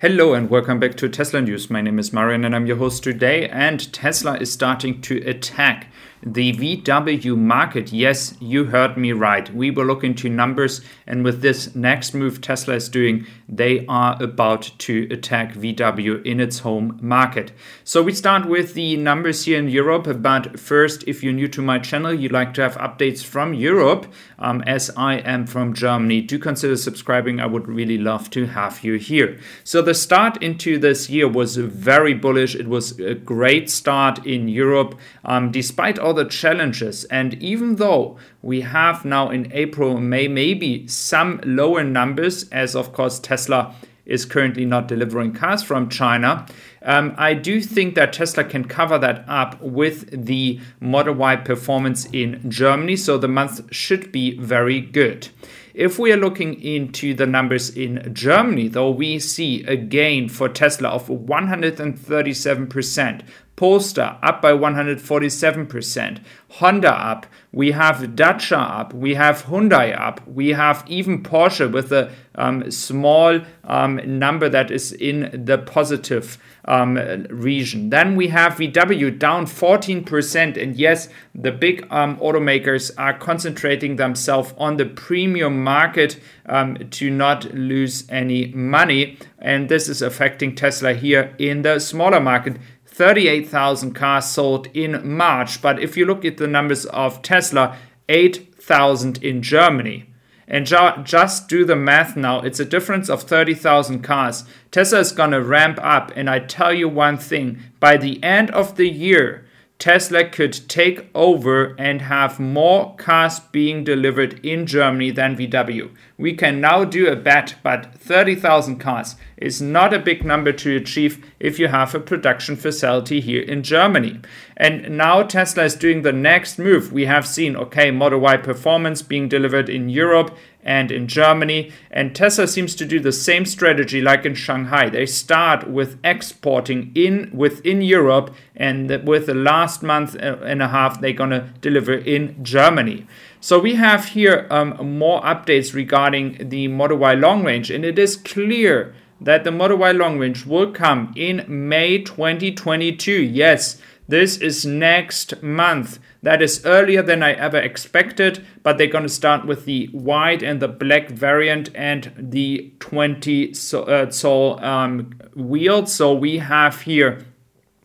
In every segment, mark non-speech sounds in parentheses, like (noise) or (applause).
Hello and welcome back to Tesla News. My name is Marian and I'm your host today. And Tesla is starting to attack the VW market. Yes, you heard me right. We will look into numbers, and with this next move Tesla is doing, they are about to attack VW in its home market. So we start with the numbers here in Europe. But first, if you're new to my channel, you'd like to have updates from Europe, um, as I am from Germany, do consider subscribing. I would really love to have you here. So the start into this year was very bullish. It was a great start in Europe, um, despite all the challenges. And even though we have now in April, May, maybe some lower numbers, as of course Tesla is currently not delivering cars from China. Um, I do think that Tesla can cover that up with the Model Y performance in Germany, so the month should be very good. If we are looking into the numbers in Germany, though, we see a gain for Tesla of 137%. Polestar up by 147%. Honda up. We have Dacia up. We have Hyundai up. We have even Porsche with a um, small um, number that is in the positive um, region. Then we have VW down 14%. And yes, the big um, automakers are concentrating themselves on the premium market um, to not lose any money. And this is affecting Tesla here in the smaller market. 38,000 cars sold in March. But if you look at the numbers of Tesla, 8,000 in Germany. And ju- just do the math now. It's a difference of 30,000 cars. Tesla is going to ramp up. And I tell you one thing by the end of the year, Tesla could take over and have more cars being delivered in Germany than VW. We can now do a bet, but 30,000 cars is not a big number to achieve if you have a production facility here in Germany. And now Tesla is doing the next move. We have seen, okay, Model Y performance being delivered in Europe and in Germany. And Tesla seems to do the same strategy like in Shanghai. They start with exporting in within Europe, and with the last month and a half, they're gonna deliver in Germany. So we have here um, more updates regarding the Model Y long range, and it is clear that the Model Y long range will come in May 2022. Yes, this is next month. That is earlier than I ever expected, but they're going to start with the white and the black variant and the 20 so, uh, so um, wheel. So we have here,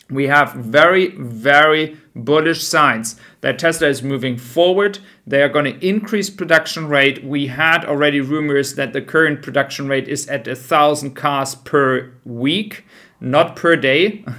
we have very, very bullish signs that Tesla is moving forward. They are going to increase production rate. We had already rumors that the current production rate is at a thousand cars per week, not per day. (laughs)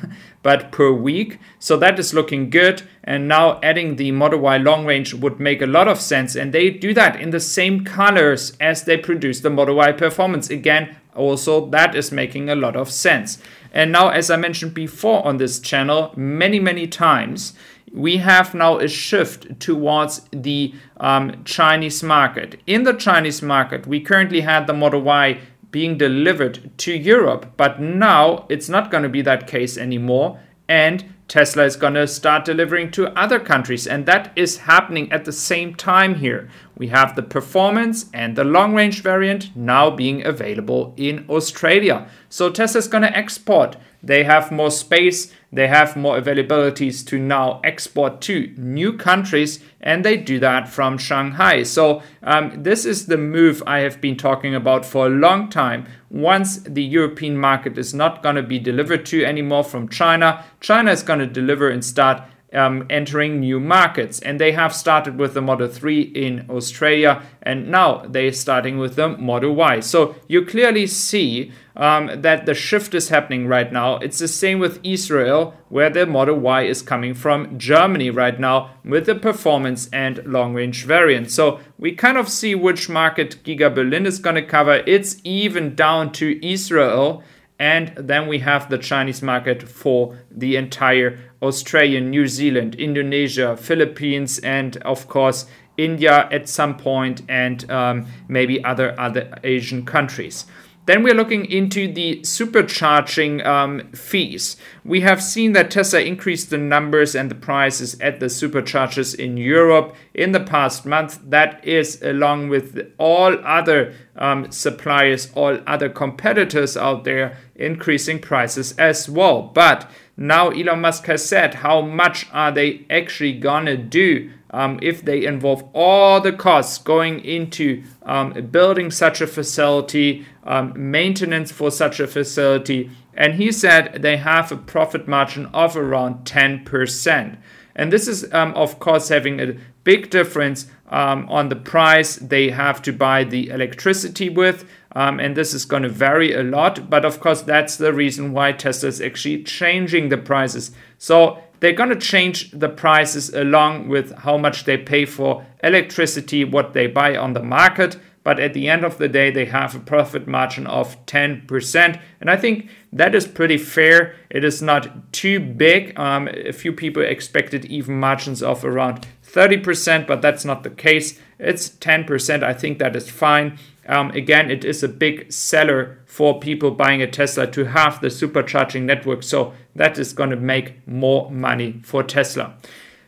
but per week. So that is looking good. And now adding the Model Y long range would make a lot of sense. And they do that in the same colors as they produce the Model Y performance. Again, also that is making a lot of sense. And now, as I mentioned before on this channel, many, many times, we have now a shift towards the um, Chinese market. In the Chinese market, we currently had the Model Y being delivered to Europe, but now it's not going to be that case anymore. And Tesla is going to start delivering to other countries, and that is happening at the same time here. We have the performance and the long range variant now being available in Australia. So Tesla is going to export. They have more space, they have more availabilities to now export to new countries, and they do that from Shanghai. So, um, this is the move I have been talking about for a long time. Once the European market is not going to be delivered to anymore from China, China is going to deliver and start um, entering new markets. And they have started with the Model 3 in Australia, and now they're starting with the Model Y. So you clearly see um, that the shift is happening right now. It's the same with Israel, where the Model Y is coming from Germany right now with the performance and long range variant. So we kind of see which market Giga Berlin is going to cover. It's even down to Israel. And then we have the Chinese market for the entire Australia, New Zealand, Indonesia, Philippines, and of course India at some point, and um, maybe other other Asian countries. Then we're looking into the supercharging um, fees. We have seen that Tesla increased the numbers and the prices at the superchargers in Europe in the past month. That is along with all other um, suppliers, all other competitors out there increasing prices as well. But now Elon Musk has said how much are they actually gonna do um, if they involve all the costs going into um, building such a facility, um, maintenance for such a facility. And he said they have a profit margin of around 10%. And this is, um, of course, having a big difference um, on the price they have to buy the electricity with. Um, and this is going to vary a lot. But of course, that's the reason why Tesla is actually changing the prices. So they're going to change the prices along with how much they pay for electricity, what they buy on the market. But at the end of the day, they have a profit margin of 10%. And I think that is pretty fair. It is not too big. Um, a few people expected even margins of around 30%, but that's not the case. It's 10%. I think that is fine. Um, again, it is a big seller for people buying a Tesla to have the supercharging network. So that is going to make more money for Tesla.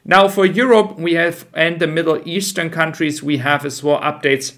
Now, for Europe, we have and the Middle Eastern countries, we have as well updates.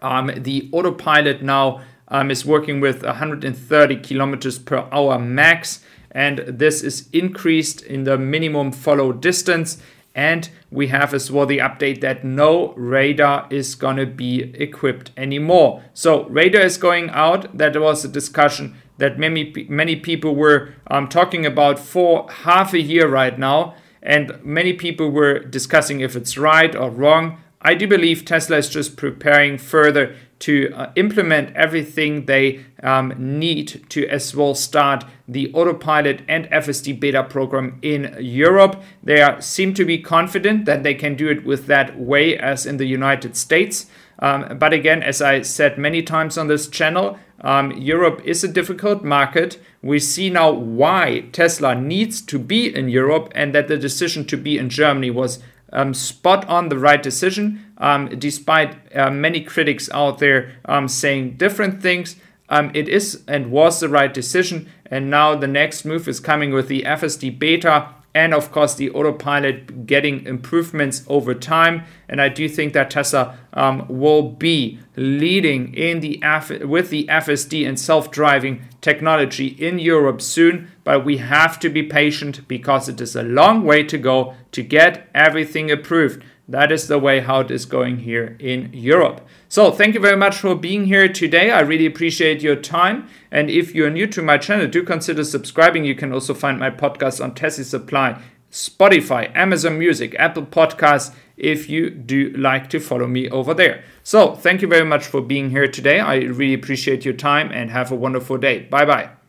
Um, the autopilot now um, is working with 130 kilometers per hour max, and this is increased in the minimum follow distance. And we have as well the update that no radar is going to be equipped anymore. So radar is going out. That was a discussion that many many people were um, talking about for half a year right now, and many people were discussing if it's right or wrong. I do believe Tesla is just preparing further to uh, implement everything they um, need to as well start the autopilot and FSD beta program in Europe. They are, seem to be confident that they can do it with that way as in the United States. Um, but again, as I said many times on this channel, um, Europe is a difficult market. We see now why Tesla needs to be in Europe and that the decision to be in Germany was um, spot on the right decision, um, despite uh, many critics out there um, saying different things. Um, it is and was the right decision, and now the next move is coming with the FSD beta and of course the autopilot getting improvements over time. And I do think that Tesla um, will be leading in the F- with the FSD and self-driving technology in Europe soon. But we have to be patient because it is a long way to go to get everything approved. That is the way how it is going here in Europe. So thank you very much for being here today. I really appreciate your time. And if you're new to my channel, do consider subscribing. You can also find my podcast on Tessi Supply, Spotify, Amazon Music, Apple Podcasts, if you do like to follow me over there. So thank you very much for being here today. I really appreciate your time and have a wonderful day. Bye bye.